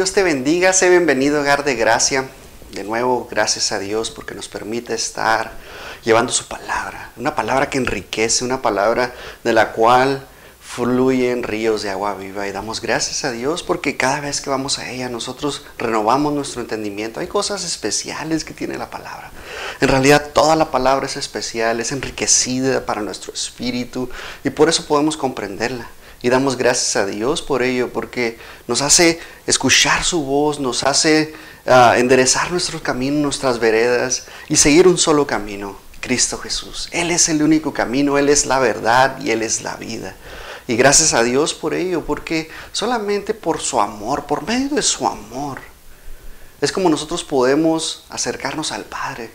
Dios te bendiga, sé bienvenido, hogar de gracia. De nuevo, gracias a Dios porque nos permite estar llevando su palabra, una palabra que enriquece, una palabra de la cual fluyen ríos de agua viva y damos gracias a Dios porque cada vez que vamos a ella nosotros renovamos nuestro entendimiento. Hay cosas especiales que tiene la palabra. En realidad toda la palabra es especial, es enriquecida para nuestro espíritu y por eso podemos comprenderla. Y damos gracias a Dios por ello porque nos hace escuchar su voz, nos hace uh, enderezar nuestros caminos, nuestras veredas y seguir un solo camino, Cristo Jesús. Él es el único camino, Él es la verdad y Él es la vida. Y gracias a Dios por ello, porque solamente por su amor, por medio de su amor, es como nosotros podemos acercarnos al Padre.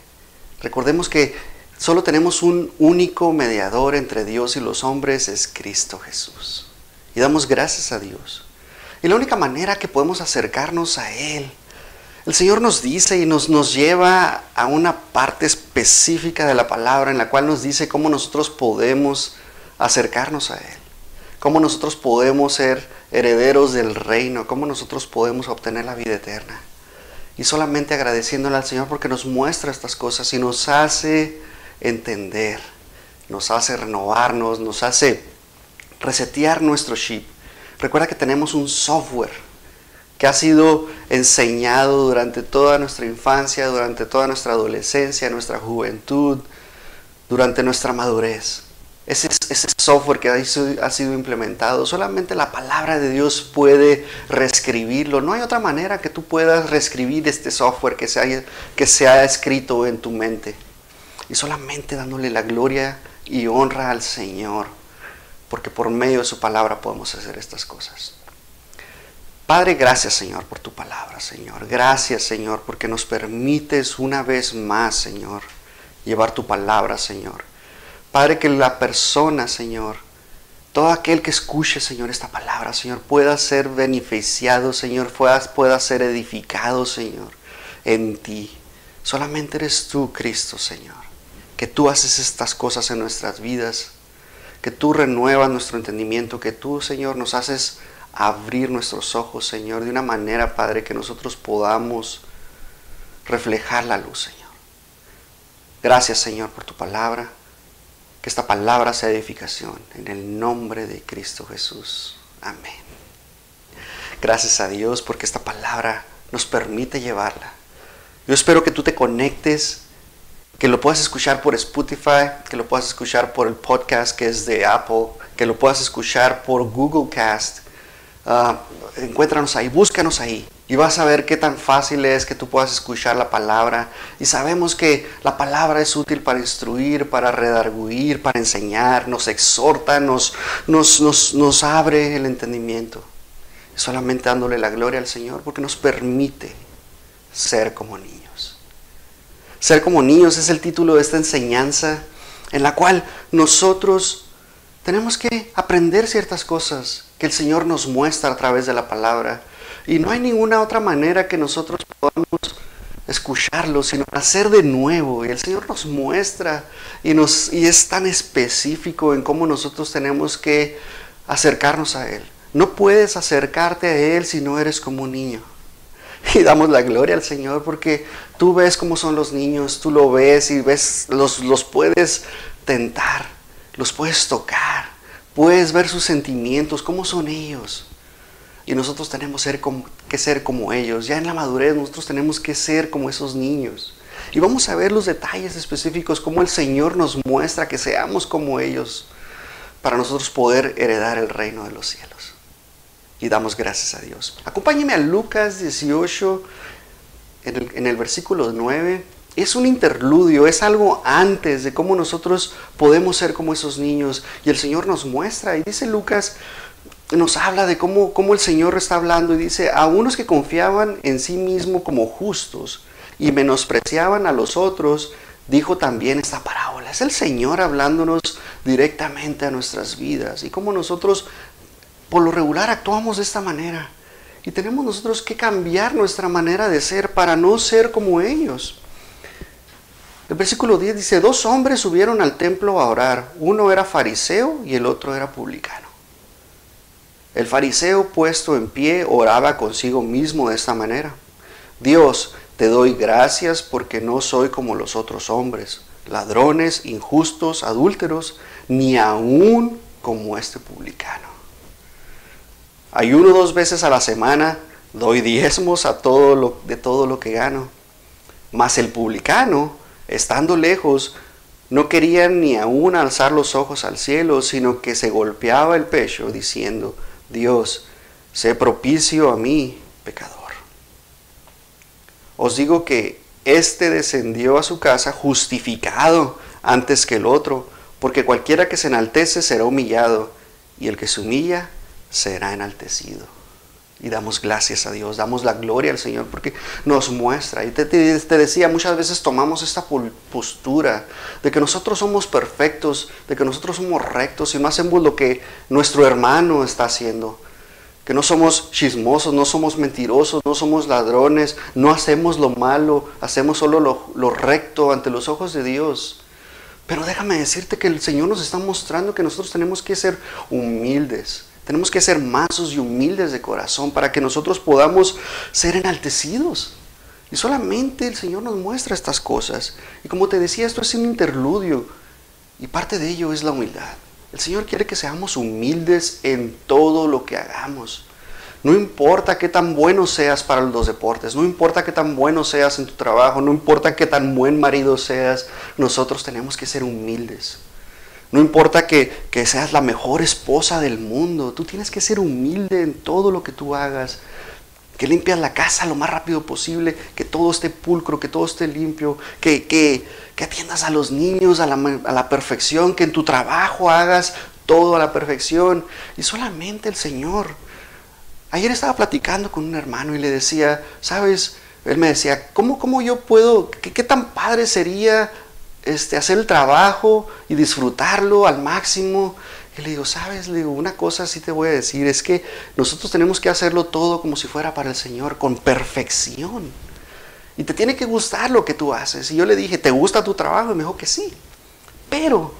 Recordemos que solo tenemos un único mediador entre Dios y los hombres, es Cristo Jesús. Y damos gracias a Dios. Y la única manera que podemos acercarnos a Él, el Señor nos dice y nos, nos lleva a una parte específica de la palabra en la cual nos dice cómo nosotros podemos acercarnos a Él cómo nosotros podemos ser herederos del reino, cómo nosotros podemos obtener la vida eterna. Y solamente agradeciéndole al Señor porque nos muestra estas cosas y nos hace entender, nos hace renovarnos, nos hace resetear nuestro chip. Recuerda que tenemos un software que ha sido enseñado durante toda nuestra infancia, durante toda nuestra adolescencia, nuestra juventud, durante nuestra madurez ese, software que ha sido, implementado, solamente la palabra de Dios puede reescribirlo. No hay otra manera que tú puedas reescribir este software que se ha escrito en tu mente. Y solamente dándole la gloria y honra al Señor, porque por medio de su palabra podemos hacer estas cosas. Padre, gracias Señor por tu palabra, Señor. Gracias Señor porque nos permites una vez más, Señor, llevar tu palabra, Señor Padre, que la persona, Señor, todo aquel que escuche, Señor, esta palabra, Señor, pueda ser beneficiado, Señor, pueda, pueda ser edificado, Señor, en ti. Solamente eres tú, Cristo, Señor, que tú haces estas cosas en nuestras vidas, que tú renuevas nuestro entendimiento, que tú, Señor, nos haces abrir nuestros ojos, Señor, de una manera, Padre, que nosotros podamos reflejar la luz, Señor. Gracias, Señor, por tu palabra. Que esta palabra sea edificación en el nombre de Cristo Jesús. Amén. Gracias a Dios porque esta palabra nos permite llevarla. Yo espero que tú te conectes, que lo puedas escuchar por Spotify, que lo puedas escuchar por el podcast que es de Apple, que lo puedas escuchar por Google Cast. Uh, encuéntranos ahí, búscanos ahí. Y vas a ver qué tan fácil es que tú puedas escuchar la palabra. Y sabemos que la palabra es útil para instruir, para redarguir, para enseñar, nos exhorta, nos, nos, nos, nos abre el entendimiento. Solamente dándole la gloria al Señor porque nos permite ser como niños. Ser como niños es el título de esta enseñanza en la cual nosotros tenemos que aprender ciertas cosas que el Señor nos muestra a través de la palabra y no hay ninguna otra manera que nosotros podamos escucharlo, sino hacer de nuevo. Y el Señor nos muestra y, y es tan específico en cómo nosotros tenemos que acercarnos a Él. No puedes acercarte a Él si no eres como un niño. Y damos la gloria al Señor porque tú ves cómo son los niños, tú lo ves y ves, los, los puedes tentar, los puedes tocar, puedes ver sus sentimientos, cómo son ellos. Y nosotros tenemos que ser como ellos. Ya en la madurez nosotros tenemos que ser como esos niños. Y vamos a ver los detalles específicos, cómo el Señor nos muestra que seamos como ellos para nosotros poder heredar el reino de los cielos. Y damos gracias a Dios. Acompáñeme a Lucas 18, en el, versículo 9. Es un interludio, es algo antes de cómo nosotros podemos ser como esos niños. Y el Señor nos muestra. Y dice Lucas nos habla de cómo, cómo el Señor está hablando y dice, a unos que confiaban en sí mismo como justos y menospreciaban a los otros, dijo también esta parábola. Es el Señor hablándonos directamente a nuestras vidas y cómo nosotros por lo regular actuamos de esta manera. Y tenemos nosotros que cambiar nuestra manera de ser para no ser como ellos. El versículo 10 dice, dos hombres subieron al templo a orar. Uno era fariseo y el otro era publicano. El fariseo puesto en pie oraba consigo mismo de esta manera. Dios, te doy gracias porque no soy como los otros hombres, ladrones, injustos, adúlteros, ni aún como este publicano. Ayuno dos veces a la semana, doy diezmos a todo lo, de todo lo que gano. Mas el publicano, estando lejos, no quería ni aún alzar los ojos al cielo, sino que se golpeaba el pecho diciendo, Dios, sé propicio a mí, pecador. Os digo que éste descendió a su casa justificado antes que el otro, porque cualquiera que se enaltece será humillado, y el que se humilla será enaltecido. Y damos gracias a Dios, damos la gloria al Señor porque nos muestra. Y te, decía, muchas veces tomamos esta postura de que nosotros somos perfectos, de que nosotros somos rectos y no hacemos lo que nuestro hermano está haciendo que no somos chismosos, no somos mentirosos, no somos ladrones, no hacemos lo malo, hacemos solo lo, recto ante los ojos de Dios. Pero déjame decirte que el Señor nos está mostrando que nosotros tenemos que ser humildes, tenemos que ser mansos y humildes de corazón para que nosotros podamos ser enaltecidos. Y solamente el Señor nos muestra estas cosas. Y como te decía, esto es un interludio. Y parte de ello es la humildad. El Señor quiere que seamos humildes en todo lo que hagamos. No importa qué tan bueno seas para los deportes, no importa qué tan bueno seas en tu trabajo, no importa qué tan buen marido seas, nosotros tenemos que ser humildes. No importa que, que, seas la mejor esposa del mundo, tú tienes que ser humilde en todo lo que tú hagas. Que limpias la casa lo más rápido posible, que todo esté pulcro, que todo esté limpio, que, que, que atiendas a los niños a la, a la perfección, que en tu trabajo hagas todo a la perfección. Y solamente el Señor. Ayer estaba platicando con un hermano y le decía, sabes, él me decía, ¿cómo, cómo yo puedo, qué, qué tan padre sería este, hacer el trabajo y disfrutarlo al máximo? Y le digo, sabes, le digo, una cosa sí te voy a decir, es que nosotros tenemos que hacerlo todo como si fuera para el Señor, con perfección. Y te tiene que gustar lo que tú haces. Y yo le dije, ¿te gusta tu trabajo? Y me dijo que sí. Pero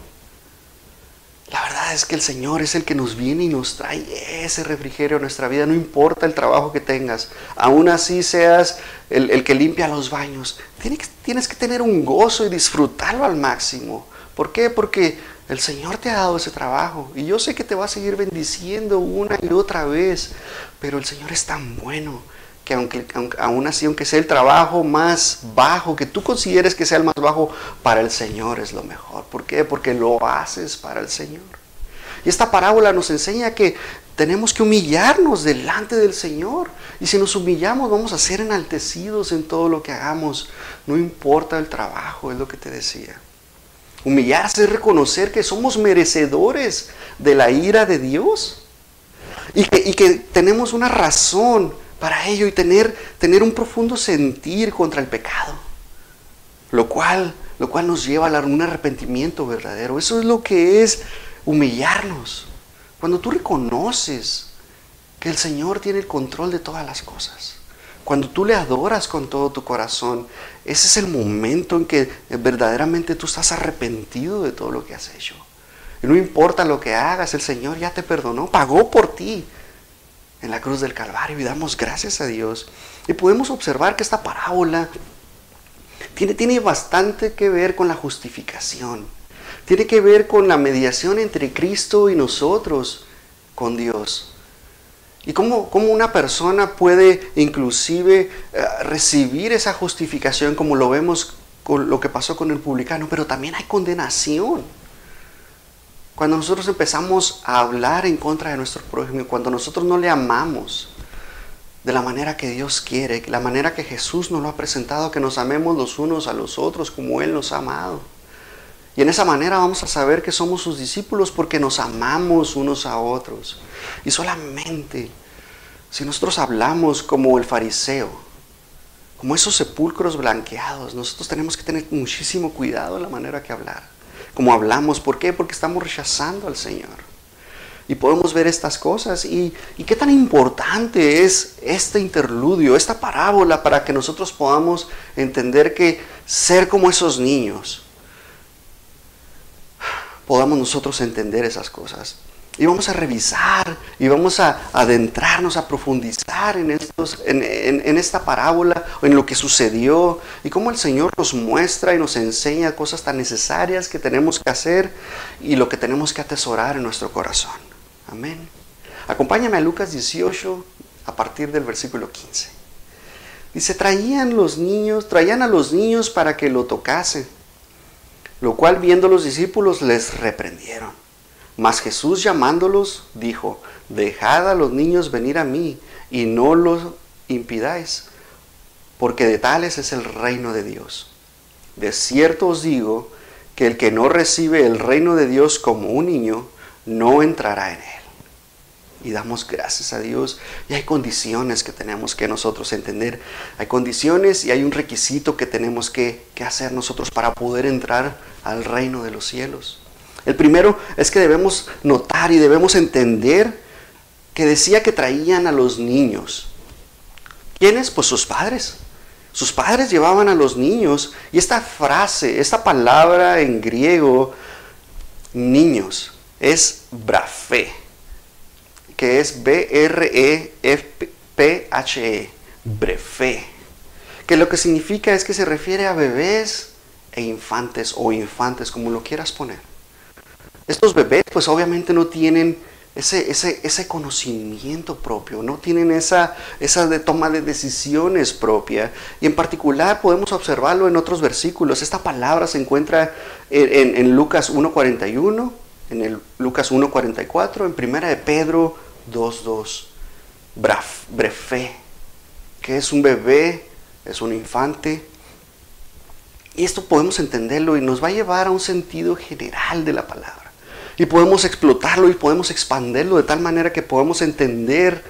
la verdad es que el Señor es el que nos viene y nos trae ese refrigerio a nuestra vida. No importa el trabajo que tengas. Aún así seas el, que limpia los baños. Tienes, tienes que tener un gozo y disfrutarlo al máximo. ¿Por qué? Porque el Señor te ha dado ese trabajo. Y yo sé que te va a seguir bendiciendo una y otra vez. Pero el Señor es tan bueno que aunque, aún así, aunque sea el trabajo más bajo, que tú consideres que sea el más bajo, para el Señor es lo mejor. ¿Por qué? Porque lo haces para el Señor. Y esta parábola nos enseña que tenemos que humillarnos delante del Señor. Y si nos humillamos, vamos a ser enaltecidos en todo lo que hagamos. No importa el trabajo, es lo que te decía. Humillarse es reconocer que somos merecedores de la ira de Dios. Y que, y que tenemos una razón para ello y tener, tener un profundo sentir contra el pecado. Lo cual, lo cual nos lleva a un arrepentimiento verdadero. Eso es lo que es humillarnos. Cuando tú reconoces que el Señor tiene el control de todas las cosas. Cuando tú le adoras con todo tu corazón, ese es el momento en que verdaderamente tú estás arrepentido de todo lo que has hecho. Y no importa lo que hagas, el Señor ya te perdonó, pagó por ti en la cruz del Calvario y damos gracias a Dios. Y podemos observar que esta parábola tiene, tiene bastante que ver con la justificación. Tiene que ver con la mediación entre Cristo y nosotros, con Dios. Y cómo, cómo una persona puede inclusive eh, recibir esa justificación como lo vemos con lo que pasó con el publicano, pero también hay condenación. Cuando nosotros empezamos a hablar en contra de nuestro prójimo, cuando nosotros no le amamos de la manera que Dios quiere, la manera que Jesús nos lo ha presentado, que nos amemos los unos a los otros como Él nos ha amado. Y en esa manera vamos a saber que somos sus discípulos porque nos amamos unos a otros. Y solamente si nosotros hablamos como el fariseo, como esos sepulcros blanqueados, nosotros tenemos que tener muchísimo cuidado en la manera que hablar como hablamos. ¿Por qué? Porque estamos rechazando al Señor. Y podemos ver estas cosas. Y, qué tan importante es este interludio, esta parábola, para que nosotros podamos entender que ser como esos niños, podamos nosotros entender esas cosas. Y vamos a revisar y vamos a adentrarnos, a profundizar en, estos, en, en, esta parábola, en lo que sucedió y cómo el Señor nos muestra y nos enseña cosas tan necesarias que tenemos que hacer y lo que tenemos que atesorar en nuestro corazón. Amén. Acompáñame a Lucas 18 a partir del versículo 15. Dice, traían los niños, traían a los niños para que lo tocasen, lo cual viendo los discípulos les reprendieron. Mas Jesús llamándolos dijo, dejad a los niños venir a mí y no los impidáis, porque de tales es el reino de Dios. De cierto os digo que el que no recibe el reino de Dios como un niño, no entrará en él. Y damos gracias a Dios. Y hay condiciones que tenemos que nosotros entender. Hay condiciones y hay un requisito que tenemos que, que hacer nosotros para poder entrar al reino de los cielos. El primero es que debemos notar y debemos entender que decía que traían a los niños. ¿Quiénes? Pues sus padres. Sus padres llevaban a los niños y esta frase, esta palabra en griego, niños, es brafe, que es B-R-E-F-P-H-E, brefe, que lo que significa es que se refiere a bebés e infantes o infantes, como lo quieras poner. Estos bebés pues obviamente no tienen ese, ese, conocimiento propio, no tienen esa, esa toma de decisiones propia. Y en particular podemos observarlo en otros versículos. Esta palabra se encuentra en, en, Lucas 1.41, en el Lucas 1.44, en Primera de Pedro 2.2. Brefe, que es un bebé, es un infante. Y esto podemos entenderlo y nos va a llevar a un sentido general de la palabra. Y podemos explotarlo y podemos expandirlo de tal manera que podemos entender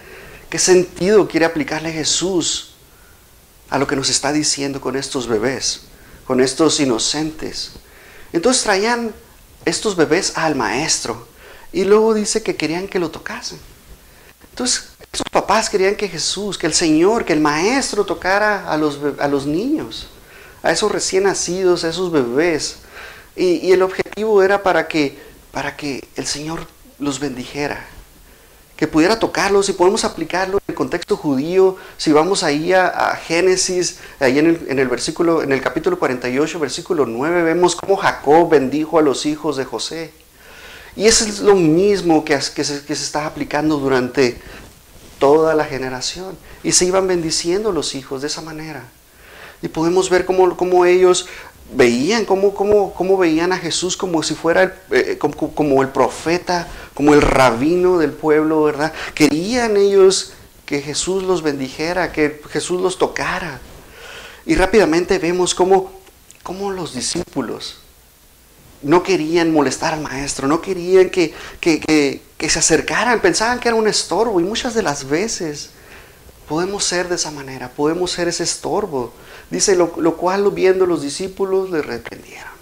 qué sentido quiere aplicarle Jesús a lo que nos está diciendo con estos bebés, con estos inocentes. Entonces traían estos bebés al maestro y luego dice que querían que lo tocasen. Entonces, esos papás querían que Jesús, que el Señor, que el maestro tocara a los, a los niños, a esos recién nacidos, a esos bebés. Y, y el objetivo era para que para que el Señor los bendijera, que pudiera tocarlos y podemos aplicarlo en el contexto judío. Si vamos ahí a, Génesis, ahí en el, versículo, en el capítulo 48, versículo 9, vemos cómo Jacob bendijo a los hijos de José. Y eso es lo mismo que, se, está aplicando durante toda la generación. Y se iban bendiciendo los hijos de esa manera. Y podemos ver cómo ellos veían, cómo, cómo, cómo, veían a Jesús como si fuera el, eh, como, el profeta, como el rabino del pueblo, ¿verdad? Querían ellos que Jesús los bendijera, que Jesús los tocara. Y rápidamente vemos cómo, cómo los discípulos no querían molestar al maestro, no querían que, que, que, que se acercaran, pensaban que era un estorbo y muchas de las veces podemos ser de esa manera, podemos ser ese estorbo Dice, lo, cual viendo los discípulos le reprendieron.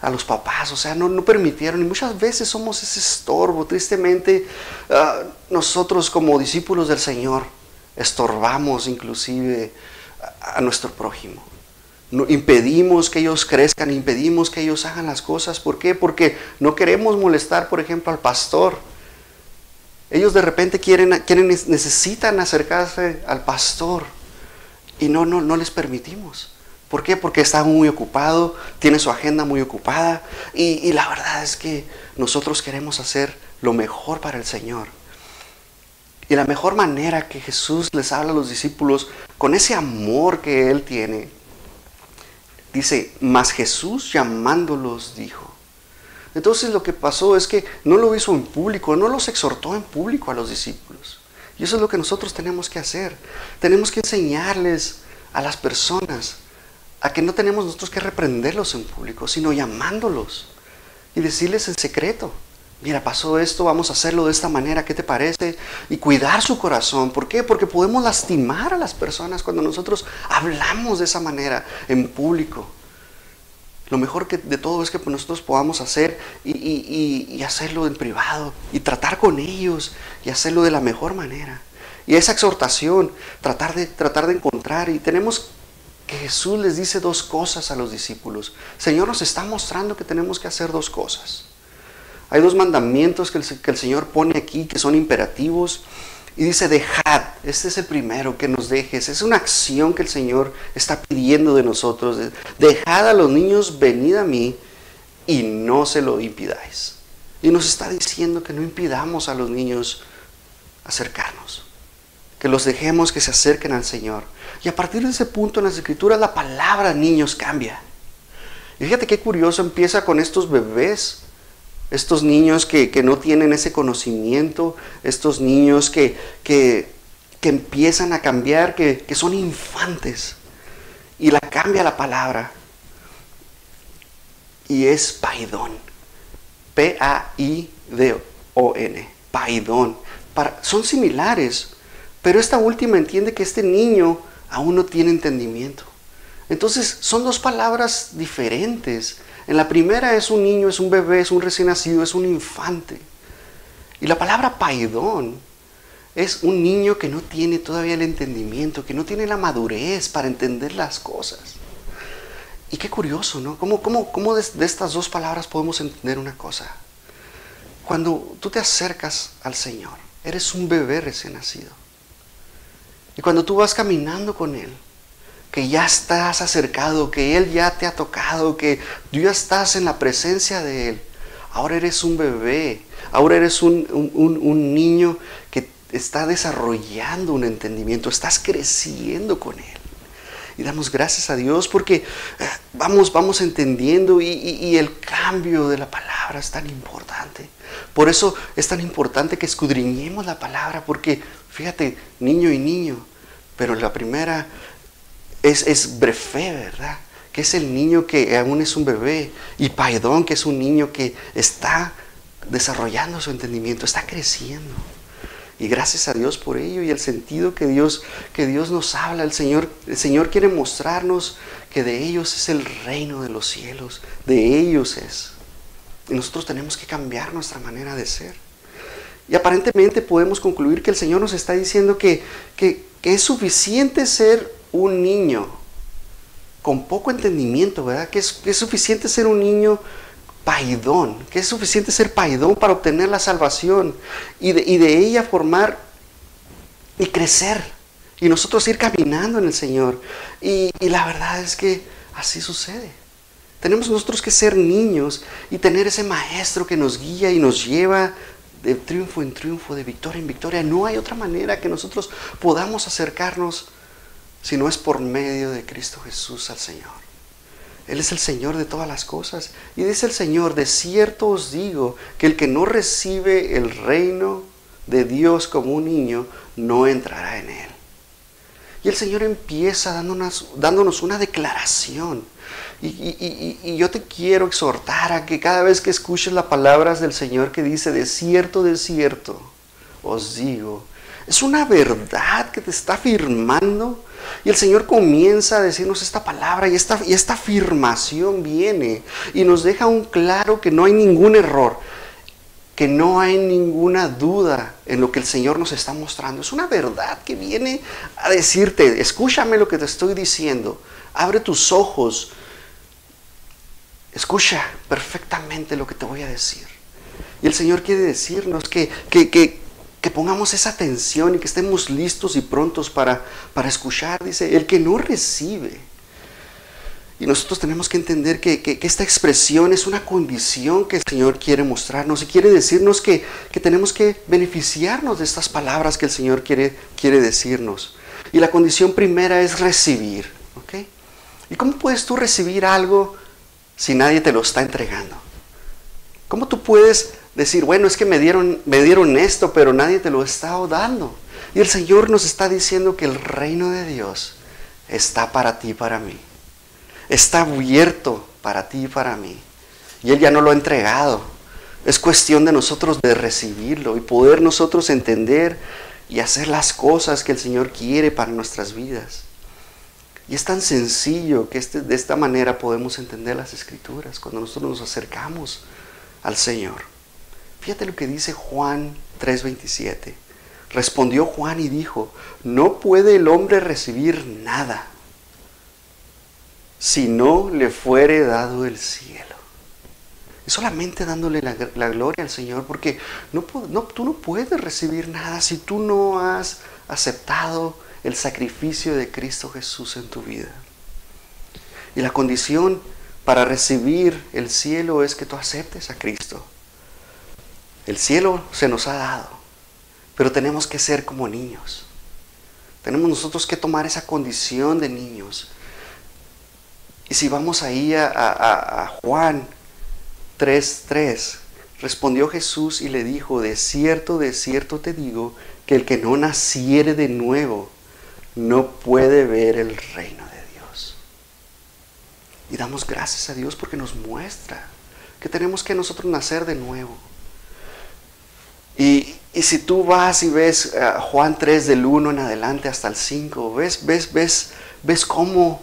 A los papás, o sea, no, no permitieron. Y muchas veces somos ese estorbo. Tristemente, ah, nosotros como discípulos del Señor estorbamos inclusive a, nuestro prójimo. No, impedimos que ellos crezcan, impedimos que ellos hagan las cosas. ¿Por qué? Porque no queremos molestar, por ejemplo, al pastor. Ellos de repente quieren, necesitan acercarse al pastor y no, no, no les permitimos. ¿Por qué? Porque está muy ocupado, tiene su agenda muy ocupada y, y, la verdad es que nosotros queremos hacer lo mejor para el Señor. Y la mejor manera que Jesús les habla a los discípulos con ese amor que Él tiene, dice, mas Jesús llamándolos dijo. Entonces lo que pasó es que no lo hizo en público, no los exhortó en público a los discípulos. Y eso es lo que nosotros tenemos que hacer. Tenemos que enseñarles a las personas a que no tenemos nosotros que reprenderlos en público, sino llamándolos y decirles en secreto. Mira, pasó esto, vamos a hacerlo de esta manera, ¿qué te parece? Y cuidar su corazón. ¿Por qué? Porque podemos lastimar a las personas cuando nosotros hablamos de esa manera en público. Lo mejor que de todo es que nosotros podamos hacer y, hacerlo en privado y tratar con ellos y hacerlo de la mejor manera. Y esa exhortación, tratar de, tratar de encontrar y tenemos que Jesús les dice dos cosas a los discípulos. Señor nos está mostrando que tenemos que hacer dos cosas. Hay dos mandamientos que el, que el Señor pone aquí que son imperativos. Y dice, dejad. Este es el primero, que nos dejes. Es una acción que el Señor está pidiendo de nosotros. Dejad a los niños, venid a mí y no se lo impidáis. Y nos está diciendo que no impidamos a los niños acercarnos. Que los dejemos que se acerquen al Señor. Y a partir de ese punto en las escrituras la palabra niños cambia. Y fíjate qué curioso, empieza con estos bebés estos niños que, no tienen ese conocimiento, estos niños que, que, empiezan a cambiar, que, son infantes. Y la cambia la palabra. Y es paidón. P-A-I-D-O-N. Paidón. son similares, pero esta última entiende que este niño aún no tiene entendimiento. Entonces son dos palabras diferentes en la primera es un niño, es un bebé, es un recién nacido, es un infante. Y la palabra paidón es un niño que no tiene todavía el entendimiento, que no tiene la madurez para entender las cosas. Y qué curioso, ¿no? ¿Cómo, cómo, de, de estas dos palabras podemos entender una cosa? Cuando tú te acercas al Señor, eres un bebé recién nacido. Y cuando tú vas caminando con Él, que ya estás acercado, que Él ya te ha tocado, que tú ya estás en la presencia de Él. Ahora eres un bebé, ahora eres un, niño que está desarrollando un entendimiento, estás creciendo con Él. Y damos gracias a Dios porque eh, vamos, vamos entendiendo y, y el cambio de la palabra es tan importante. Por eso es tan importante que escudriñemos la palabra, porque fíjate, niño y niño, pero la primera es, es brefe, ¿verdad? Que es el niño que aún es un bebé. Y Paidón, que es un niño que está desarrollando su entendimiento, está creciendo. Y gracias a Dios por ello y el sentido que Dios, que Dios nos habla. El Señor, el Señor quiere mostrarnos que de ellos es el reino de los cielos. De ellos es. Y nosotros tenemos que cambiar nuestra manera de ser. Y aparentemente podemos concluir que el Señor nos está diciendo que, que, que es suficiente ser un niño con poco entendimiento, ¿verdad? Que es, suficiente ser un niño paidón, que es suficiente ser paidón para obtener la salvación y de, ella formar y crecer y nosotros ir caminando en el Señor. Y, y, la verdad es que así sucede. Tenemos nosotros que ser niños y tener ese maestro que nos guía y nos lleva de triunfo en triunfo, de victoria en victoria. No hay otra manera que nosotros podamos acercarnos si no es por medio de Cristo Jesús al Señor. Él es el Señor de todas las cosas. Y dice el Señor, de cierto os digo que el que no recibe el reino de Dios como un niño, no entrará en él. Y el Señor empieza dándonos, una declaración. Y, y, yo te quiero exhortar a que cada vez que escuches las palabras del Señor que dice, de cierto, de cierto, os digo, es una verdad que te está afirmando y el Señor comienza a decirnos esta palabra y esta, y esta afirmación viene y nos deja un claro que no hay ningún error, que no hay ninguna duda en lo que el Señor nos está mostrando. Es una verdad que viene a decirte, escúchame lo que te estoy diciendo, abre tus ojos, escucha perfectamente lo que te voy a decir. Y el Señor quiere decirnos que, que, que que pongamos esa atención y que estemos listos y prontos para, para escuchar. Dice, el que no recibe. Y nosotros tenemos que entender que, esta expresión es una condición que el Señor quiere mostrarnos y quiere decirnos que, tenemos que beneficiarnos de estas palabras que el Señor quiere, quiere decirnos. Y la condición primera es recibir. ¿ok? ¿Y cómo puedes tú recibir algo si nadie te lo está entregando? ¿Cómo tú puedes decir, bueno, es que me dieron, me dieron esto, pero nadie te lo está dando. Y el Señor nos está diciendo que el reino de Dios está para ti y para mí. Está abierto para ti y para mí. Y Él ya no lo ha entregado. Es cuestión de nosotros de recibirlo y poder nosotros entender y hacer las cosas que el Señor quiere para nuestras vidas. Y es tan sencillo que este, de esta manera podemos entender las escrituras cuando nosotros nos acercamos al Señor. Fíjate lo que dice Juan 3:27. Respondió Juan y dijo, no puede el hombre recibir nada si no le fuere dado el cielo. Y solamente dándole la, gloria al Señor, porque no, no, tú no puedes recibir nada si tú no has aceptado el sacrificio de Cristo Jesús en tu vida. Y la condición para recibir el cielo es que tú aceptes a Cristo. El cielo se nos ha dado, pero tenemos que ser como niños. Tenemos nosotros que tomar esa condición de niños. Y si vamos ahí a, a, a Juan 3.3, respondió Jesús y le dijo, de cierto, de cierto te digo, que el que no naciere de nuevo no puede ver el reino de Dios. Y damos gracias a Dios porque nos muestra que tenemos que nosotros nacer de nuevo. Y, si tú vas y ves eh, Juan 3 del 1 en adelante hasta el 5, ves, ves, ves, ves cómo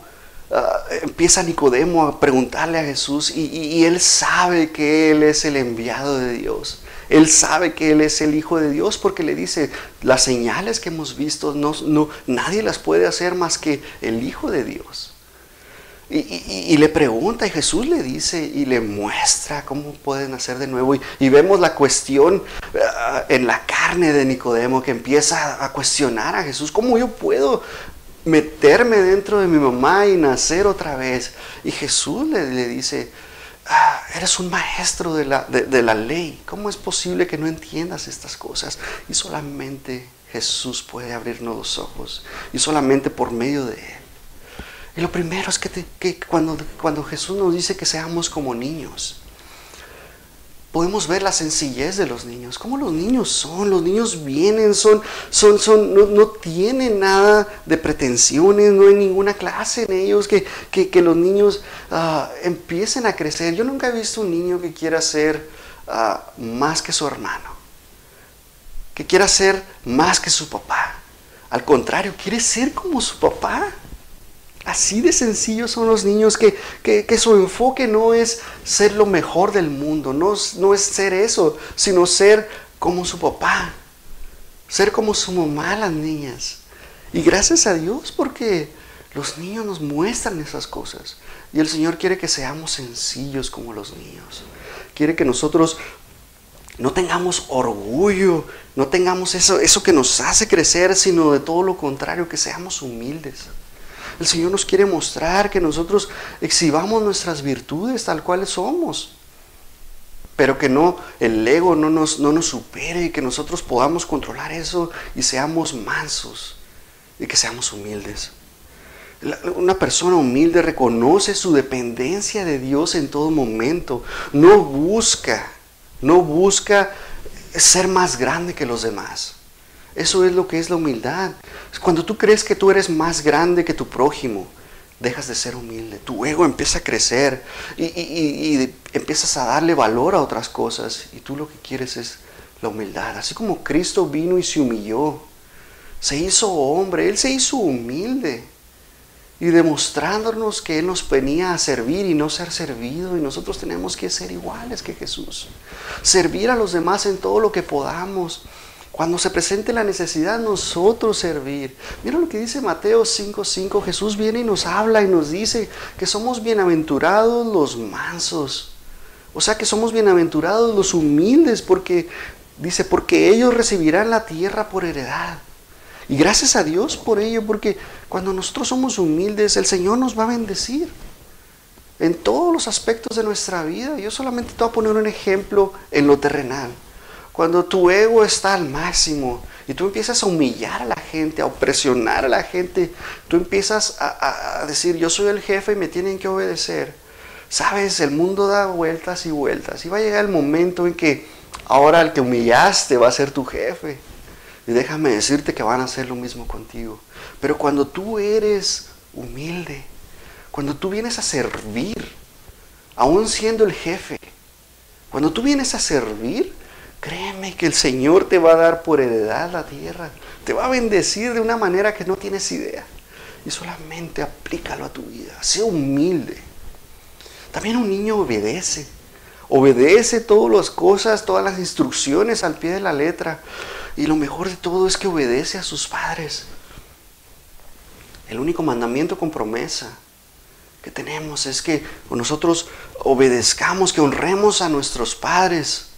ah, empieza Nicodemo a preguntarle a Jesús y, y, él sabe que él es el enviado de Dios. Él sabe que Él es el Hijo de Dios porque le dice, las señales que hemos visto, no, no, nadie las puede hacer más que el Hijo de Dios. Y, le pregunta y Jesús le dice y le muestra cómo pueden hacer de nuevo. Y, vemos la cuestión ah, en la carne de Nicodemo que empieza a cuestionar a Jesús. ¿Cómo yo puedo meterme dentro de mi mamá y nacer otra vez? Y Jesús le, dice, Ah, eres un maestro de la, de la ley. ¿Cómo es posible que no entiendas estas cosas? Y solamente Jesús puede abrirnos los ojos. Y solamente por medio de Él. Y lo primero es que, cuando Jesús nos dice que seamos como niños, podemos ver la sencillez de los niños, cómo los niños son, los niños vienen, son, son, son, no, tienen nada de pretensiones, no hay ninguna clase en ellos, que, los niños ah, empiecen a crecer. Yo nunca he visto un niño que quiera ser ah, más que su hermano, que quiera ser más que su papá. Al contrario, quiere ser como su papá. Así de sencillos son los niños que, su enfoque no es ser lo mejor del mundo, no, no es ser eso, sino ser como su papá, ser como su mamá las niñas. Y gracias a Dios porque los niños nos muestran esas cosas. Y el Señor quiere que seamos sencillos como los niños. Quiere que nosotros no tengamos orgullo, no tengamos eso, eso que nos hace crecer, sino de todo lo contrario, que seamos humildes. El Señor nos quiere mostrar que nosotros exhibamos nuestras virtudes tal cuales somos. Pero que no, el ego no nos, no nos supere y que nosotros podamos controlar eso y seamos mansos y que seamos humildes. Una persona humilde reconoce su dependencia de Dios en todo momento. No busca, no busca ser más grande que los demás. Eso es lo que es la humildad. Cuando tú crees que tú eres más grande que tu prójimo, dejas de ser humilde. Tu ego empieza a crecer y, empiezas a darle valor a otras cosas. Y tú lo que quieres es la humildad. Así como Cristo vino y se humilló. Se hizo hombre, Él se hizo humilde. Y demostrándonos que Él nos venía a servir y no ser servido. Y nosotros tenemos que ser iguales que Jesús. Servir a los demás en todo lo que podamos cuando se presente la necesidad, nosotros servir. Mira lo que dice Mateo 5:5. Jesús viene y nos habla y nos dice que somos bienaventurados los mansos. O sea que somos bienaventurados los humildes porque dice, porque ellos recibirán la tierra por heredad. Y gracias a Dios por ello, porque cuando nosotros somos humildes, el Señor nos va a bendecir en todos los aspectos de nuestra vida. Yo solamente te voy a poner un ejemplo en lo terrenal. Cuando tu ego está al máximo y tú empiezas a humillar a la gente, a opresionar a la gente, tú empiezas a, decir, yo soy el jefe y me tienen que obedecer. Sabes, el mundo da vueltas y vueltas y va a llegar el momento en que ahora el que humillaste va a ser tu jefe. Y déjame decirte que van a hacer lo mismo contigo. Pero cuando tú eres humilde, cuando tú vienes a servir, aún siendo el jefe, cuando tú vienes a servir, Créeme que el Señor te va a dar por heredad la tierra. Te va a bendecir de una manera que no tienes idea. Y solamente aplícalo a tu vida. Sé humilde. También un niño obedece. Obedece todas las cosas, todas las instrucciones al pie de la letra. Y lo mejor de todo es que obedece a sus padres. El único mandamiento con promesa que tenemos es que nosotros obedezcamos, que honremos a nuestros padres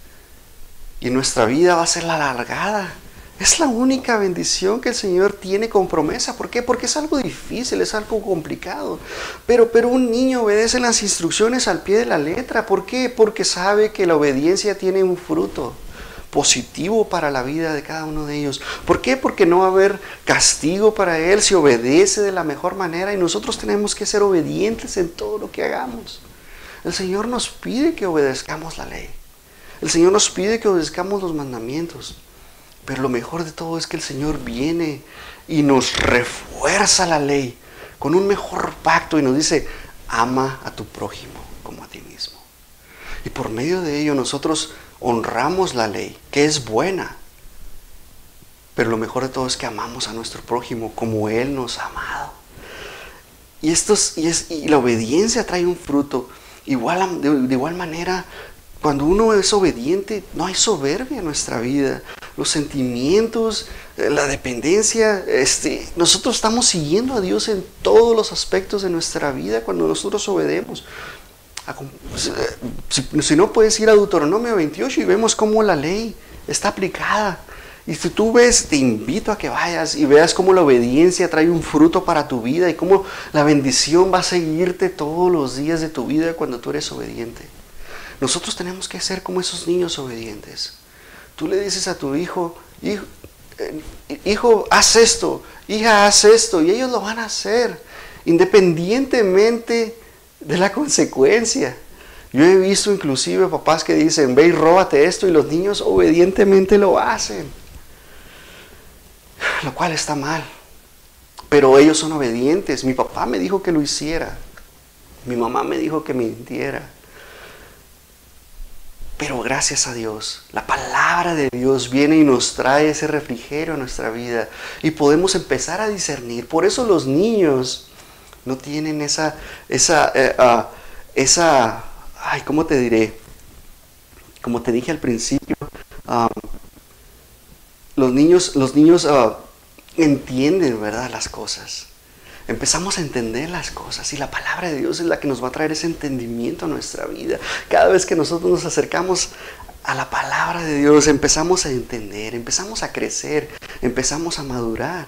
y nuestra vida va a ser la alargada. Es la única bendición que el Señor tiene con promesa. ¿Por qué? Porque es algo difícil, es algo complicado. Pero, pero un niño obedece las instrucciones al pie de la letra. ¿Por qué? Porque sabe que la obediencia tiene un fruto positivo para la vida de cada uno de ellos. ¿Por qué? Porque no va a haber castigo para él si obedece de la mejor manera y nosotros tenemos que ser obedientes en todo lo que hagamos. El Señor nos pide que obedezcamos la ley. El Señor nos pide que obedezcamos los mandamientos. Pero lo mejor de todo es que el Señor viene y nos refuerza la ley con un mejor pacto y nos dice, ama a tu prójimo como a ti mismo. Y por medio de ello nosotros honramos la ley, que es buena. Pero lo mejor de todo es que amamos a nuestro prójimo como Él nos ha amado. Y, esto y, es, y la obediencia trae un fruto. Igual, de igual manera, cuando uno es obediente, no hay soberbia en nuestra vida. Los sentimientos, eh, la dependencia, este, nosotros estamos siguiendo a Dios en todos los aspectos de nuestra vida cuando nosotros obedemos. Si, si no, puedes ir a Deuteronomio 28 y vemos cómo la ley está aplicada. Y si tú ves, te invito a que vayas y veas cómo la obediencia trae un fruto para tu vida y cómo la bendición va a seguirte todos los días de tu vida cuando tú eres obediente. Nosotros tenemos que ser como esos niños obedientes. Tú le dices a tu hijo, hijo, eh, hijo, haz esto, hija, haz esto, y ellos lo van a hacer, independientemente de la consecuencia. Yo he visto inclusive papás que dicen, ve y róbate esto, y los niños obedientemente lo hacen, lo cual está mal. Pero ellos son obedientes. Mi papá me dijo que lo hiciera. Mi mamá me dijo que mintiera. Pero gracias a Dios, la palabra de Dios viene y nos trae ese refrigerio a nuestra vida y podemos empezar a discernir. Por eso los niños no tienen esa, esa, eh, ah, esa, ay, ¿cómo te diré? Como te dije al principio, los niños, los niños ah, entienden, ¿verdad? Las cosas empezamos a entender las cosas y la palabra de Dios es la que nos va a traer ese entendimiento a nuestra vida. Cada vez que nosotros nos acercamos a la palabra de Dios empezamos a entender, empezamos a crecer, empezamos a madurar.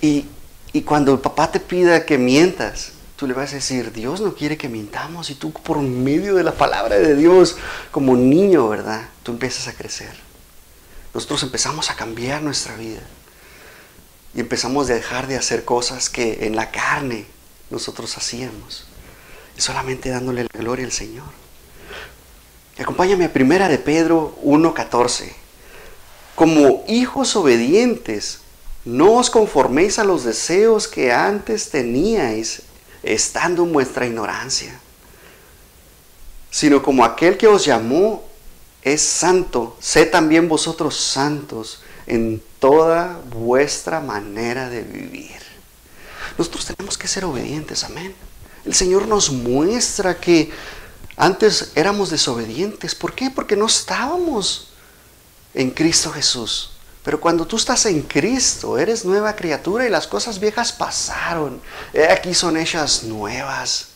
Y, y cuando el papá te pida que mientas, tú le vas a decir, Dios no quiere que mintamos y tú por medio de la palabra de Dios, como niño, ¿verdad? Tú empiezas a crecer. Nosotros empezamos a cambiar nuestra vida. Y empezamos a dejar de hacer cosas que en la carne nosotros hacíamos. Y solamente dándole la gloria al Señor. Acompáñame a primera de Pedro 1.14. Como hijos obedientes, no os conforméis a los deseos que antes teníais estando en vuestra ignorancia, sino como aquel que os llamó es santo, sé también vosotros santos en toda vuestra manera de vivir. Nosotros tenemos que ser obedientes, amén. El Señor nos muestra que antes éramos desobedientes. ¿Por qué? Porque no estábamos en Cristo Jesús. Pero cuando tú estás en Cristo, eres nueva criatura y las cosas viejas pasaron. aquí son hechas nuevas.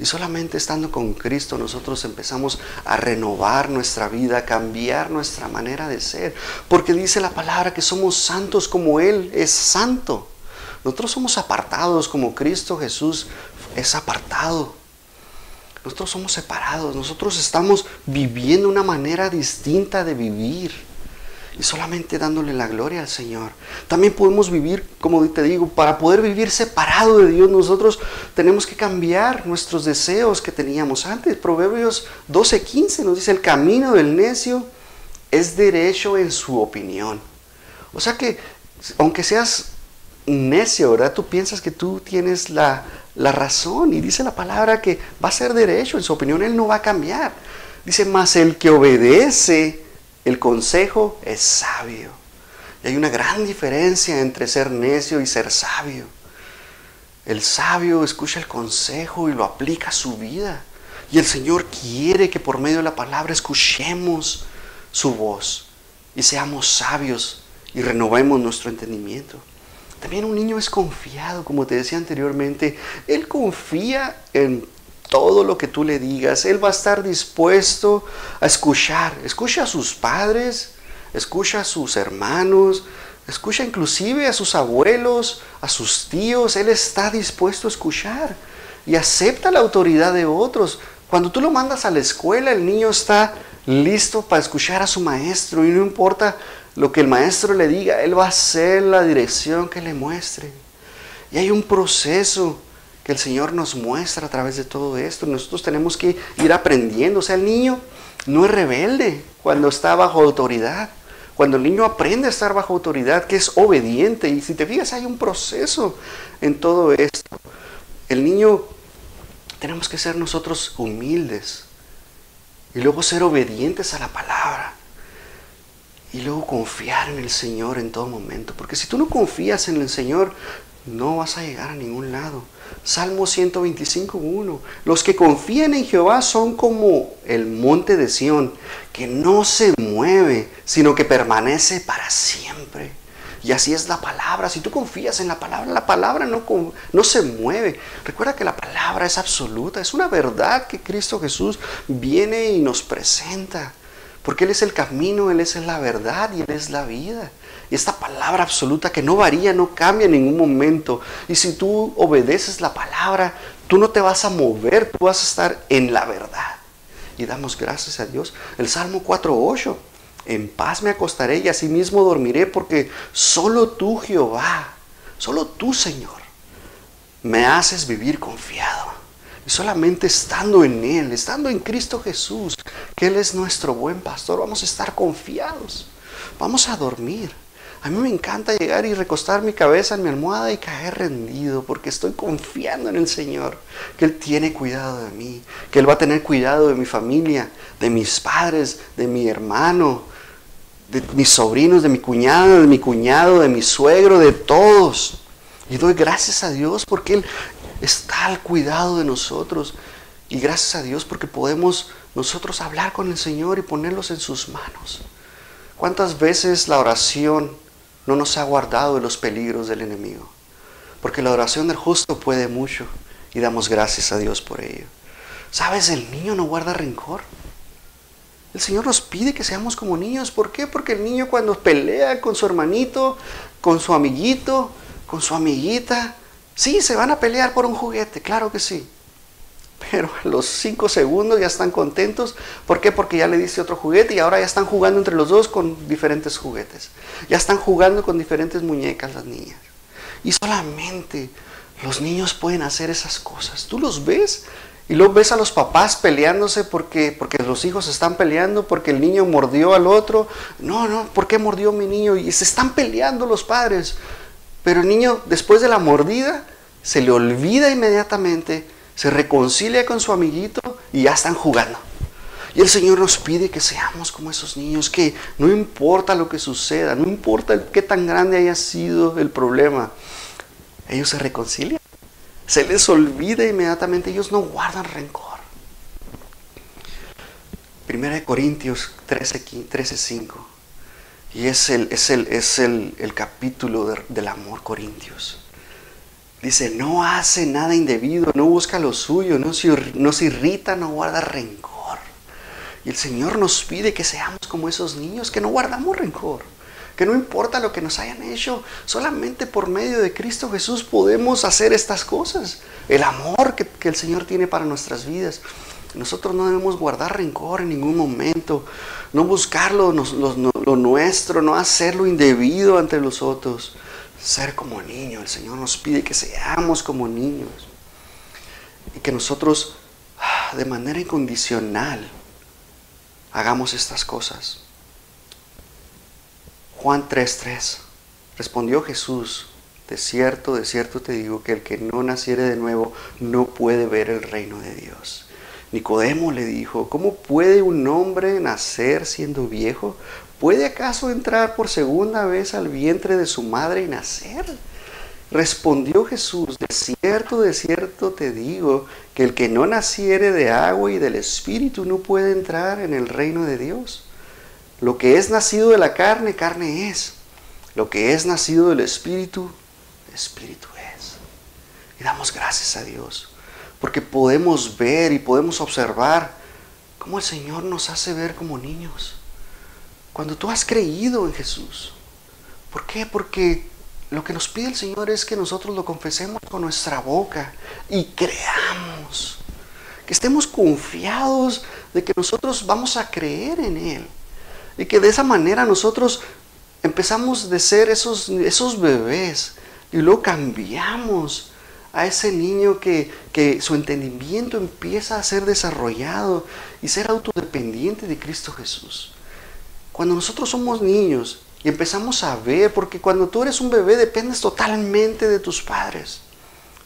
Y solamente estando con Cristo nosotros empezamos a renovar nuestra vida, a cambiar nuestra manera de ser. Porque dice la palabra que somos santos como Él es santo. Nosotros somos apartados como Cristo Jesús es apartado. Nosotros somos separados. Nosotros estamos viviendo una manera distinta de vivir y solamente dándole la gloria al Señor. También podemos vivir, como te digo, para poder vivir separado de Dios, nosotros tenemos que cambiar nuestros deseos que teníamos antes. Proverbios 12:15 nos dice, el camino del necio es derecho en su opinión. O sea que, aunque seas necio, ¿verdad? Tú piensas que tú tienes la, la razón y dice la palabra que va a ser derecho en su opinión, Él no va a cambiar. Dice, más el que obedece, el consejo es sabio. Y hay una gran diferencia entre ser necio y ser sabio. El sabio escucha el consejo y lo aplica a su vida. Y el Señor quiere que por medio de la palabra escuchemos su voz y seamos sabios y renovemos nuestro entendimiento. También un niño es confiado, como te decía anteriormente. Él confía en todo lo que tú le digas. Él va a estar dispuesto a escuchar. Escucha a sus padres, escucha a sus hermanos, escucha inclusive a sus abuelos, a sus tíos. Él está dispuesto a escuchar y acepta la autoridad de otros. Cuando tú lo mandas a la escuela, el niño está listo para escuchar a su maestro y no importa lo que el maestro le diga, él va a hacer la dirección que le muestre. Y hay un proceso que el Señor nos muestra a través de todo esto. Nosotros tenemos que ir aprendiendo. O sea, el niño no es rebelde cuando está bajo autoridad. Cuando el niño aprende a estar bajo autoridad, que es obediente. Y si te fijas, hay un proceso en todo esto. El niño, tenemos que ser nosotros humildes. Y luego ser obedientes a la palabra. Y luego confiar en el Señor en todo momento. Porque si tú no confías en el Señor, no vas a llegar a ningún lado. Salmo 125.1. Los que confían en Jehová son como el monte de Sión, que no se mueve, sino que permanece para siempre. Y así es la palabra. Si tú confías en la palabra, la palabra no, no se mueve. Recuerda que la palabra es absoluta, es una verdad que Cristo Jesús viene y nos presenta. Porque Él es el camino, Él es la verdad y Él es la vida. Y esta palabra absoluta que no varía, no cambia en ningún momento. Y si tú obedeces la palabra, tú no te vas a mover, tú vas a estar en la verdad. Y damos gracias a Dios. El Salmo 4.8. En paz me acostaré y asimismo dormiré porque solo tú, Jehová, solo tú, Señor, me haces vivir confiado. Y solamente estando en Él, estando en Cristo Jesús, que Él es nuestro buen pastor, vamos a estar confiados. Vamos a dormir. A mí me encanta llegar y recostar mi cabeza en mi almohada y caer rendido porque estoy confiando en el Señor, que Él tiene cuidado de mí, que Él va a tener cuidado de mi familia, de mis padres, de mi hermano, de mis sobrinos, de mi cuñado, de mi cuñado, de mi suegro, de todos. Y doy gracias a Dios porque Él está al cuidado de nosotros. Y gracias a Dios porque podemos nosotros hablar con el Señor y ponerlos en sus manos. ¿Cuántas veces la oración no nos ha guardado de los peligros del enemigo. Porque la oración del justo puede mucho y damos gracias a Dios por ello. ¿Sabes? El niño no guarda rencor. El Señor nos pide que seamos como niños. ¿Por qué? Porque el niño cuando pelea con su hermanito, con su amiguito, con su amiguita, sí, se van a pelear por un juguete, claro que sí. Pero a los cinco segundos ya están contentos. ¿Por qué? Porque ya le dice otro juguete y ahora ya están jugando entre los dos con diferentes juguetes. Ya están jugando con diferentes muñecas las niñas. Y solamente los niños pueden hacer esas cosas. Tú los ves y luego ves a los papás peleándose porque, porque los hijos están peleando, porque el niño mordió al otro. No, no, ¿por qué mordió mi niño? Y se están peleando los padres. Pero el niño, después de la mordida, se le olvida inmediatamente se reconcilia con su amiguito y ya están jugando. Y el Señor nos pide que seamos como esos niños, que no importa lo que suceda, no importa qué tan grande haya sido el problema, ellos se reconcilian. Se les olvida inmediatamente, ellos no guardan rencor. Primera de Corintios 13, 13 5. Y es el, es el, es el, el capítulo del amor Corintios. Dice, no hace nada indebido, no busca lo suyo, no se, no se irrita, no guarda rencor. Y el Señor nos pide que seamos como esos niños, que no guardamos rencor, que no importa lo que nos hayan hecho, solamente por medio de Cristo Jesús podemos hacer estas cosas. El amor que, el Señor tiene para nuestras vidas. Nosotros no debemos guardar rencor en ningún momento, no buscar lo, lo nuestro, no hacer lo indebido ante los otros ser como niños. El Señor nos pide que seamos como niños. Y que nosotros ah, de manera incondicional hagamos estas cosas. Juan 3:3. Respondió Jesús, de cierto, de cierto te digo que el que no naciere de nuevo no puede ver el reino de Dios. Nicodemo le dijo, ¿cómo puede un hombre nacer siendo viejo? ¿Puede acaso entrar por segunda vez al vientre de su madre y nacer? Respondió Jesús, de cierto, de cierto te digo, que el que no naciere de agua y del Espíritu no puede entrar en el reino de Dios. Lo que es nacido de la carne, carne es. Lo que es nacido del Espíritu, espíritu es. Y damos gracias a Dios, porque podemos ver y podemos observar cómo el Señor nos hace ver como niños. Cuando tú has creído en Jesús. ¿Por qué? Porque lo que nos pide el Señor es que nosotros lo confesemos con nuestra boca y creamos. Que estemos confiados de que nosotros vamos a creer en Él. Y que de esa manera nosotros empezamos de ser esos, esos bebés y luego cambiamos a ese niño que, que su entendimiento empieza a ser desarrollado y ser autodependiente de Cristo Jesús. Cuando nosotros somos niños y empezamos a ver, porque cuando tú eres un bebé dependes totalmente de tus padres.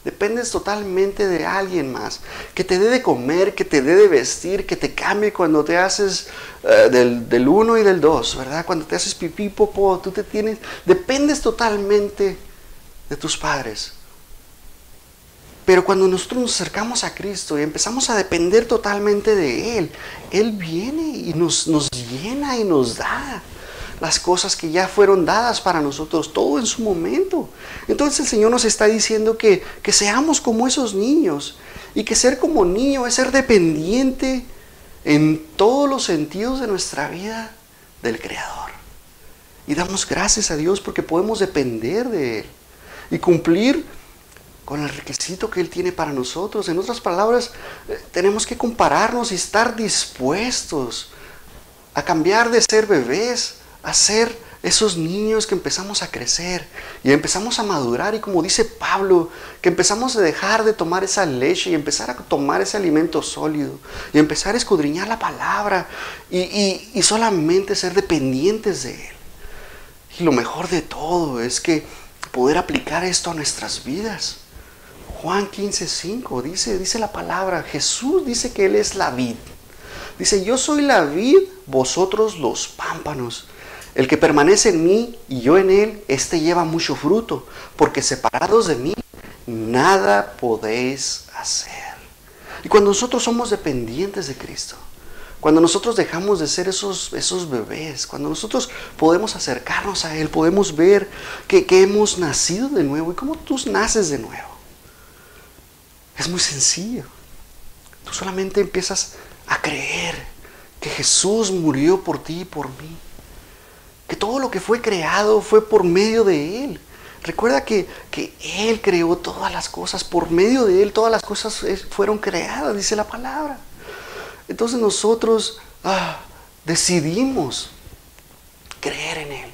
Dependes totalmente de alguien más, que te dé de comer, que te dé de vestir, que te cambie cuando te haces eh, del, uno y del dos, ¿verdad? Cuando te haces pipí, popó, tú te tienes, dependes totalmente de tus padres. Pero cuando nosotros nos acercamos a Cristo y empezamos a depender totalmente de Él, Él viene y nos, nos llena y nos da las cosas que ya fueron dadas para nosotros, todo en su momento. Entonces el Señor nos está diciendo que, que seamos como esos niños y que ser como niño es ser dependiente en todos los sentidos de nuestra vida del Creador. Y damos gracias a Dios porque podemos depender de Él y cumplir con el requisito que Él tiene para nosotros. En otras palabras, eh, tenemos que compararnos y estar dispuestos a cambiar de ser bebés a ser esos niños que empezamos a crecer y empezamos a madurar y como dice Pablo, que empezamos a dejar de tomar esa leche y empezar a tomar ese alimento sólido y empezar a escudriñar la palabra y, y solamente ser dependientes de Él. Y lo mejor de todo es que poder aplicar esto a nuestras vidas. Juan 15:5 dice, dice la palabra, Jesús dice que Él es la vid. Dice, yo soy la vid, vosotros los pámpanos. El que permanece en mí y yo en él, éste lleva mucho fruto, porque separados de mí, nada podéis hacer. Y cuando nosotros somos dependientes de Cristo, cuando nosotros dejamos de ser esos, esos bebés, cuando nosotros podemos acercarnos a Él, podemos ver que, que hemos nacido de nuevo. ¿Y cómo tú naces de nuevo? Es muy sencillo. Tú solamente empiezas a creer que Jesús murió por ti y por mí que todo lo que fue creado fue por medio de Él. Recuerda que, Él creó todas las cosas, por medio de Él todas las cosas fueron creadas, dice la palabra. Entonces nosotros ah, decidimos creer en Él.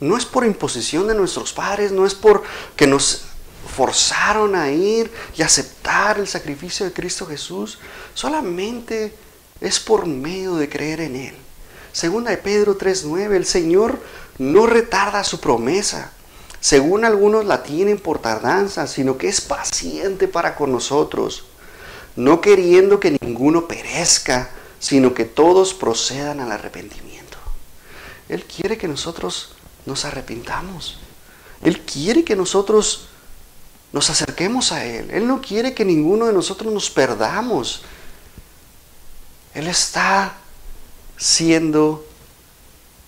No es por imposición de nuestros padres, no es por que nos forzaron a ir y aceptar el sacrificio de Cristo Jesús, solamente es por medio de creer en Él. Segunda de Pedro 3.9, el Señor no retarda su promesa, según algunos la tienen por tardanza, sino que es paciente para con nosotros, no queriendo que ninguno perezca, sino que todos procedan al arrepentimiento. Él quiere que nosotros nos arrepintamos. Él quiere que nosotros nos acerquemos a Él. Él no quiere que ninguno de nosotros nos perdamos. Él está siendo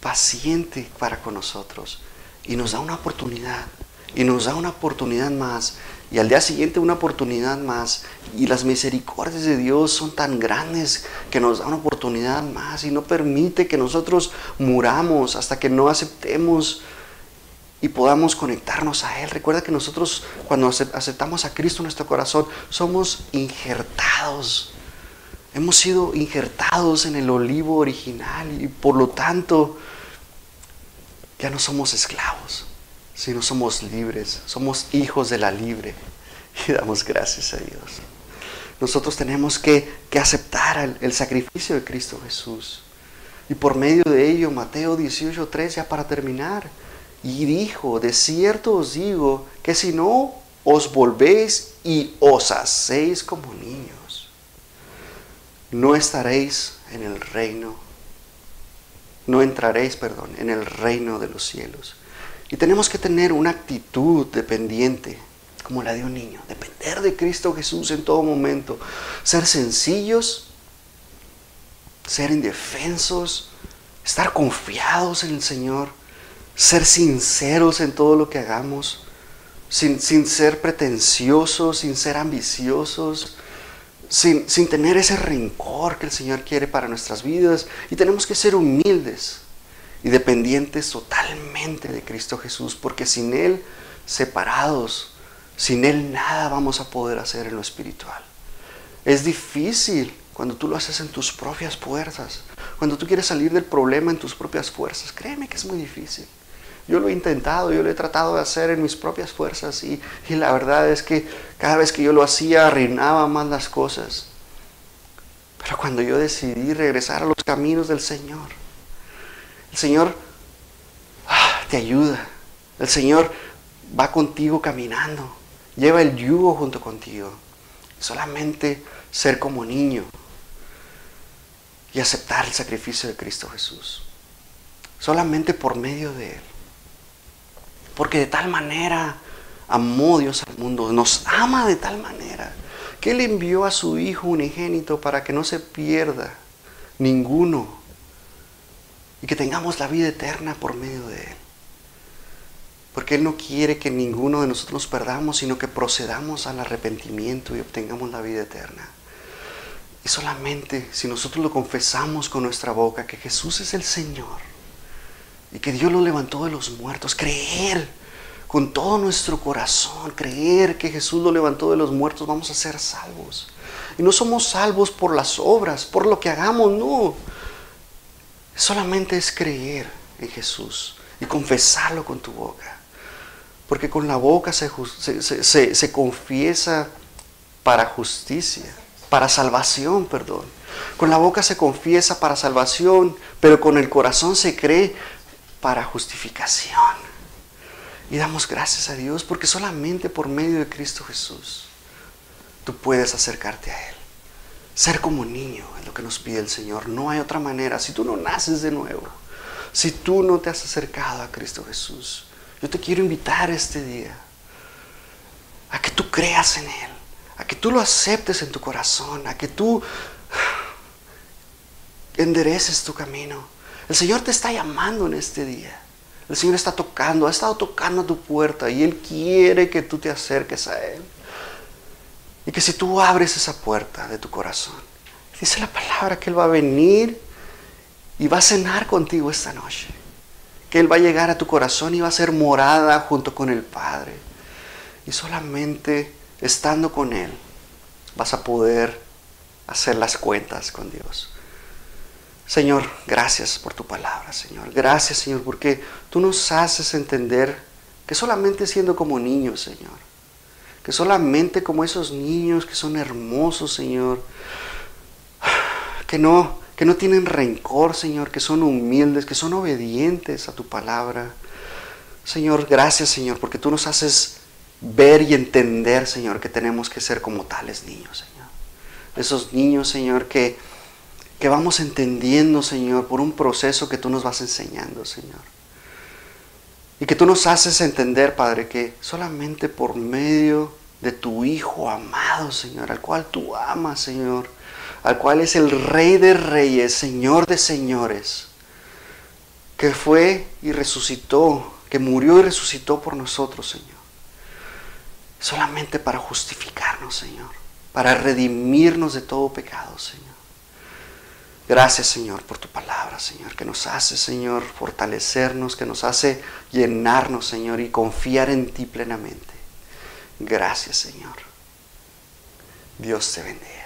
paciente para con nosotros y nos da una oportunidad y nos da una oportunidad más y al día siguiente una oportunidad más y las misericordias de Dios son tan grandes que nos da una oportunidad más y no permite que nosotros muramos hasta que no aceptemos y podamos conectarnos a Él. Recuerda que nosotros cuando aceptamos a Cristo en nuestro corazón somos injertados Hemos sido injertados en el olivo original y por lo tanto ya no somos esclavos, sino somos libres, somos hijos de la libre y damos gracias a Dios. Nosotros tenemos que, aceptar el, el, sacrificio de Cristo Jesús. Y por medio de ello, Mateo 18:3, ya para terminar, y dijo, de cierto os digo que si no os volvéis y os hacéis como niños, no estaréis en el reino, no entraréis, perdón, en el reino de los cielos. Y tenemos que tener una actitud dependiente, como la de un niño, depender de Cristo Jesús en todo momento, ser sencillos, ser indefensos, estar confiados en el Señor, ser sinceros en todo lo que hagamos, sin, sin ser pretenciosos, sin ser ambiciosos, sin, sin tener ese rencor que el Señor quiere para nuestras vidas. Y tenemos que ser humildes y dependientes totalmente de Cristo Jesús, porque sin Él, separados, sin Él nada vamos a poder hacer en lo espiritual. Es difícil cuando tú lo haces en tus propias fuerzas, cuando tú quieres salir del problema en tus propias fuerzas. Créeme que es muy difícil. Yo lo he intentado, yo lo he tratado de hacer en mis propias fuerzas y, la verdad es que cada vez que yo lo hacía arruinaba más las cosas. Pero cuando yo decidí regresar a los caminos del Señor, el Señor ah, te ayuda. El Señor va contigo caminando. Lleva el yugo junto contigo. Solamente ser como niño y aceptar el sacrificio de Cristo Jesús. Solamente por medio de Él. Porque de tal manera amó Dios al mundo, nos ama de tal manera que Él envió a su Hijo unigénito para que no se pierda ninguno y que tengamos la vida eterna por medio de Él. Porque Él no quiere que ninguno de nosotros nos perdamos, sino que procedamos al arrepentimiento y obtengamos la vida eterna. Y solamente si nosotros lo confesamos con nuestra boca, que Jesús es el Señor y que Dios lo levantó de los muertos, creer con todo nuestro corazón, creer que Jesús lo levantó de los muertos, vamos a ser salvos. Y no somos salvos por las obras, por lo que hagamos, no. Solamente es creer en Jesús y confesarlo con tu boca. Porque con la boca se, se, se, confiesa para justicia, para salvación, perdón. Con la boca se confiesa para salvación, pero con el corazón se cree para justificación. Y damos gracias a Dios porque solamente por medio de Cristo Jesús tú puedes acercarte a Él. Ser como niño es lo que nos pide el Señor. No hay otra manera. Si tú no naces de nuevo, si tú no te has acercado a Cristo Jesús, yo te quiero invitar este día a que tú creas en Él, a que tú lo aceptes en tu corazón, a que tú endereces tu camino. El Señor te está llamando en este día. El Señor está tocando, ha estado tocando a tu puerta y Él quiere que tú te acerques a Él. Y que si tú abres esa puerta de tu corazón, dice la palabra que Él va a venir y va a cenar contigo esta noche que Él va a llegar a tu corazón y va a ser morada junto con el Padre. Y solamente estando con Él vas a poder hacer las cuentas con Dios. Señor, gracias por tu palabra, Señor. Gracias, Señor, porque tú nos haces entender que solamente siendo como niños, Señor, que solamente como esos niños que son hermosos, Señor, que no que no tienen rencor, Señor, que son humildes, que son obedientes a tu palabra. Señor, gracias, Señor, porque tú nos haces ver y entender, Señor, que tenemos que ser como tales niños, Señor. Esos niños, Señor, que, que vamos entendiendo, Señor, por un proceso que tú nos vas enseñando, Señor. Y que tú nos haces entender, Padre, que solamente por medio de tu Hijo amado, Señor, al cual tú amas, Señor, al cual es el Rey de Reyes, Señor de Señores, que fue y resucitó, que murió y resucitó por nosotros, Señor. Solamente para justificarnos, Señor, para redimirnos de todo pecado, Señor. Gracias, Señor, por tu palabra, Señor, que nos hace, Señor, fortalecernos, que nos hace llenarnos, Señor, y confiar en ti plenamente. Gracias, Señor. Dios te bendiga.